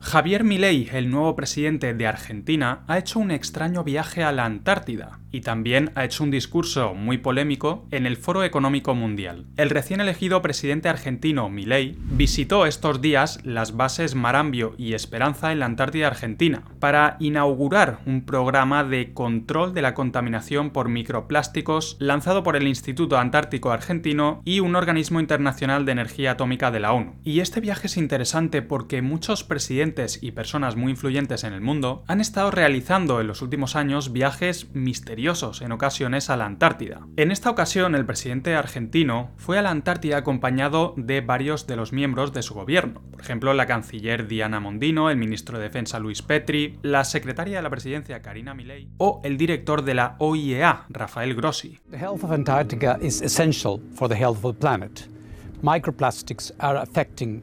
Javier Milei, el nuevo presidente de Argentina, ha hecho un extraño viaje a la Antártida y también ha hecho un discurso muy polémico en el Foro Económico Mundial. El recién elegido presidente argentino Milei visitó estos días las bases Marambio y Esperanza en la Antártida Argentina para inaugurar un programa de control de la contaminación por microplásticos lanzado por el Instituto Antártico Argentino y un organismo internacional de energía atómica de la ONU. Y este viaje es interesante porque muchos presidentes y personas muy influyentes en el mundo han estado realizando en los últimos años viajes misteriosos en ocasiones a la Antártida. En esta ocasión el presidente argentino fue a la Antártida acompañado de varios de los miembros de su gobierno, por ejemplo la canciller Diana Mondino, el ministro de Defensa Luis Petri, la secretaria de la presidencia Karina Milei o el director de la OIEA, Rafael Grossi. The health of Antarctica is essential for the health planet. Microplastics are affecting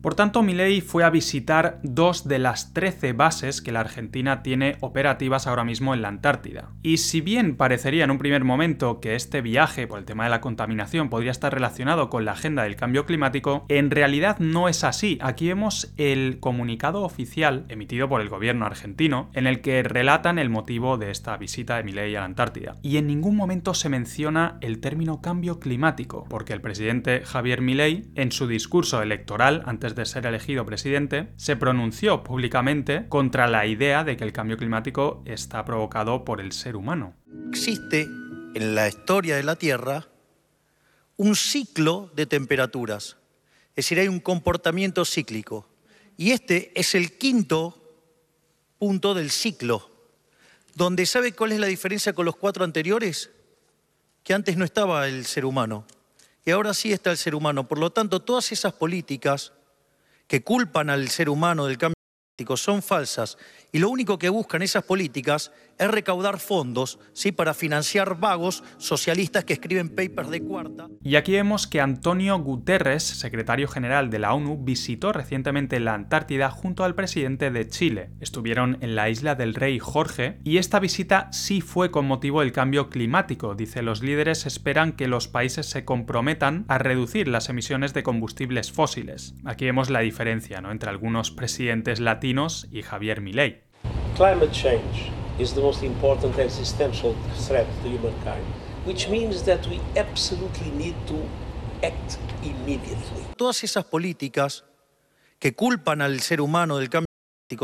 Por tanto, Milei fue a visitar dos de las 13 bases que la Argentina tiene operativas ahora mismo en la Antártida. Y si bien parecería en un primer momento que este viaje por el tema de la contaminación podría estar relacionado con la agenda del cambio climático, en realidad no es así. Aquí vemos el comunicado oficial emitido por el gobierno argentino en el que relatan el motivo de esta visita de Milei a la Antártida. Y en ningún momento se menciona el término cambio climático, porque el presidente Javier Milei en su discurso electoral antes de ser elegido presidente, se pronunció públicamente contra la idea de que el cambio climático está provocado por el ser humano. Existe en la historia de la Tierra un ciclo de temperaturas, es decir, hay un comportamiento cíclico. Y este es el quinto punto del ciclo, donde ¿sabe cuál es la diferencia con los cuatro anteriores? Que antes no estaba el ser humano y ahora sí está el ser humano. Por lo tanto, todas esas políticas que culpan al ser humano del cambio climático son falsas y lo único que buscan esas políticas es recaudar fondos ¿sí? para financiar vagos socialistas que escriben papers de cuarta. Y aquí vemos que Antonio Guterres, secretario general de la ONU, visitó recientemente la Antártida junto al presidente de Chile. Estuvieron en la isla del Rey Jorge y esta visita sí fue con motivo del cambio climático. Dice, los líderes esperan que los países se comprometan a reducir las emisiones de combustibles fósiles. Aquí vemos la diferencia ¿no? entre algunos presidentes latinos y Javier Milei. Climate change is the most important existential threat to humankind, which means that we absolutely need to act immediately. Todas esas políticas que culpan al ser humano del cambio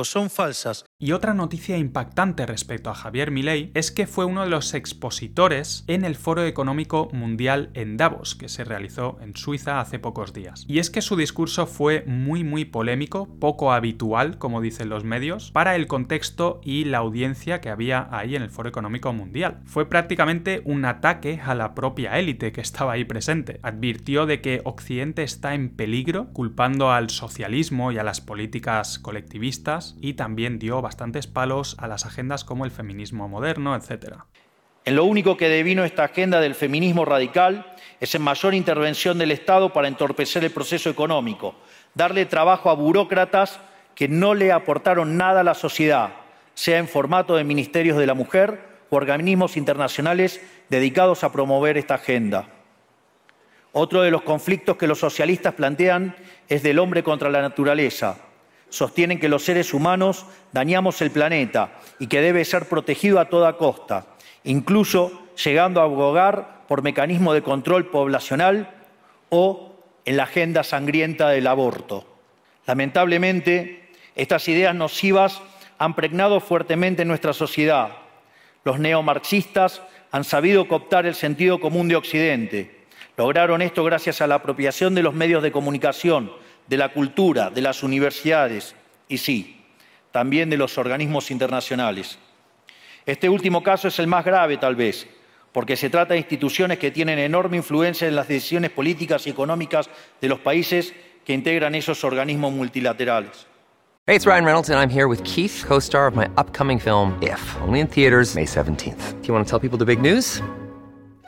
son falsas y otra noticia impactante respecto a Javier Milei es que fue uno de los expositores en el Foro Económico Mundial en Davos, que se realizó en Suiza hace pocos días. Y es que su discurso fue muy muy polémico, poco habitual, como dicen los medios, para el contexto y la audiencia que había ahí en el Foro Económico Mundial. Fue prácticamente un ataque a la propia élite que estaba ahí presente. Advirtió de que Occidente está en peligro, culpando al socialismo y a las políticas colectivistas, y también dio bastantes palos a las agendas como el feminismo moderno, etc. En lo único que devino esta agenda del feminismo radical es en mayor intervención del Estado para entorpecer el proceso económico, darle trabajo a burócratas que no le aportaron nada a la sociedad, sea en formato de ministerios de la mujer o organismos internacionales dedicados a promover esta agenda. Otro de los conflictos que los socialistas plantean es del hombre contra la naturaleza, sostienen que los seres humanos dañamos el planeta y que debe ser protegido a toda costa, incluso llegando a abogar por mecanismo de control poblacional o en la agenda sangrienta del aborto. Lamentablemente, estas ideas nocivas han pregnado fuertemente nuestra sociedad. Los neomarxistas han sabido cooptar el sentido común de Occidente. Lograron esto gracias a la apropiación de los medios de comunicación, de la cultura, de las universidades y sí, también de los organismos internacionales. Este último caso es el más grave, tal vez, porque se trata de instituciones que tienen enorme influencia en las decisiones políticas y económicas de los países que integran esos organismos multilaterales. Hey, it's Ryan Reynolds, and I'm here with Keith, co star of my upcoming film, If, only in theaters, May 17th. Do you want to tell people the big news?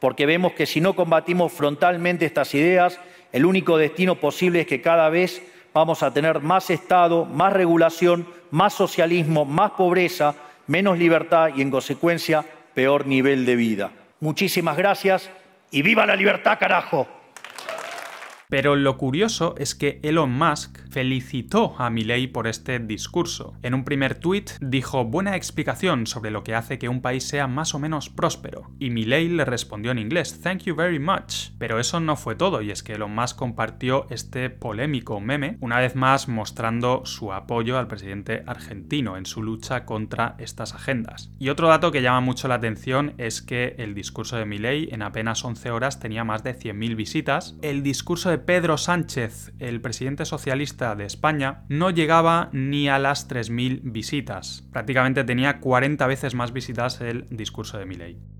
porque vemos que si no combatimos frontalmente estas ideas, el único destino posible es que cada vez vamos a tener más Estado, más regulación, más socialismo, más pobreza, menos libertad y, en consecuencia, peor nivel de vida. Muchísimas gracias y viva la libertad, carajo. Pero lo curioso es que Elon Musk felicitó a Milley por este discurso. En un primer tuit dijo buena explicación sobre lo que hace que un país sea más o menos próspero. Y Milley le respondió en inglés, thank you very much. Pero eso no fue todo, y es que Elon Musk compartió este polémico meme, una vez más mostrando su apoyo al presidente argentino en su lucha contra estas agendas. Y otro dato que llama mucho la atención es que el discurso de Milley en apenas 11 horas tenía más de 100.000 visitas. El discurso de Pedro Sánchez, el presidente socialista de España, no llegaba ni a las 3.000 visitas. Prácticamente tenía 40 veces más visitas el discurso de Milley.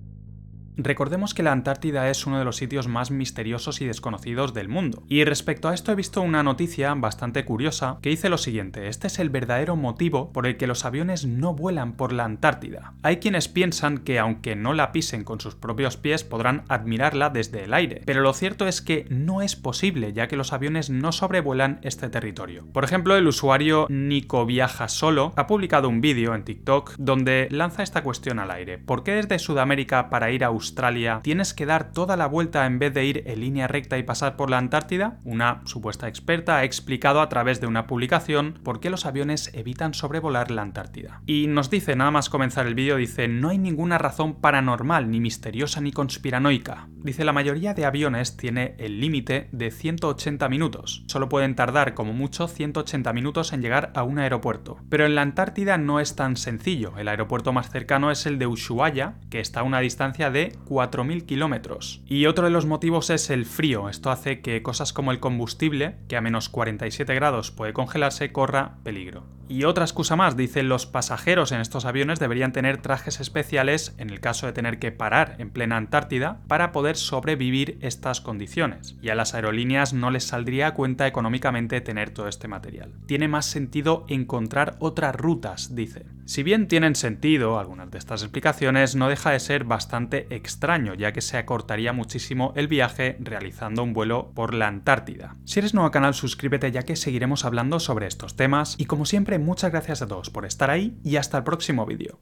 Recordemos que la Antártida es uno de los sitios más misteriosos y desconocidos del mundo. Y respecto a esto he visto una noticia bastante curiosa que dice lo siguiente, este es el verdadero motivo por el que los aviones no vuelan por la Antártida. Hay quienes piensan que aunque no la pisen con sus propios pies podrán admirarla desde el aire, pero lo cierto es que no es posible ya que los aviones no sobrevuelan este territorio. Por ejemplo, el usuario Nico Viaja Solo ha publicado un vídeo en TikTok donde lanza esta cuestión al aire. ¿Por qué desde Sudamérica para ir a Australia tienes que dar toda la vuelta en vez de ir en línea recta y pasar por la Antártida? Una supuesta experta ha explicado a través de una publicación por qué los aviones evitan sobrevolar la Antártida. Y nos dice, nada más comenzar el vídeo, dice, no hay ninguna razón paranormal, ni misteriosa, ni conspiranoica. Dice, la mayoría de aviones tiene el límite de 180 minutos. Solo pueden tardar como mucho 180 minutos en llegar a un aeropuerto. Pero en la Antártida no es tan sencillo. El aeropuerto más cercano es el de Ushuaia, que está a una distancia de 4.000 kilómetros. Y otro de los motivos es el frío. Esto hace que cosas como el combustible, que a menos 47 grados puede congelarse, corra peligro. Y otra excusa más, dicen los pasajeros en estos aviones deberían tener trajes especiales en el caso de tener que parar en plena Antártida para poder sobrevivir estas condiciones. Y a las aerolíneas no les saldría a cuenta económicamente tener todo este material. Tiene más sentido encontrar otras rutas, dice. Si bien tienen sentido algunas de estas explicaciones, no deja de ser bastante extraño, ya que se acortaría muchísimo el viaje realizando un vuelo por la Antártida. Si eres nuevo al canal, suscríbete ya que seguiremos hablando sobre estos temas y como siempre muchas gracias a todos por estar ahí y hasta el próximo vídeo.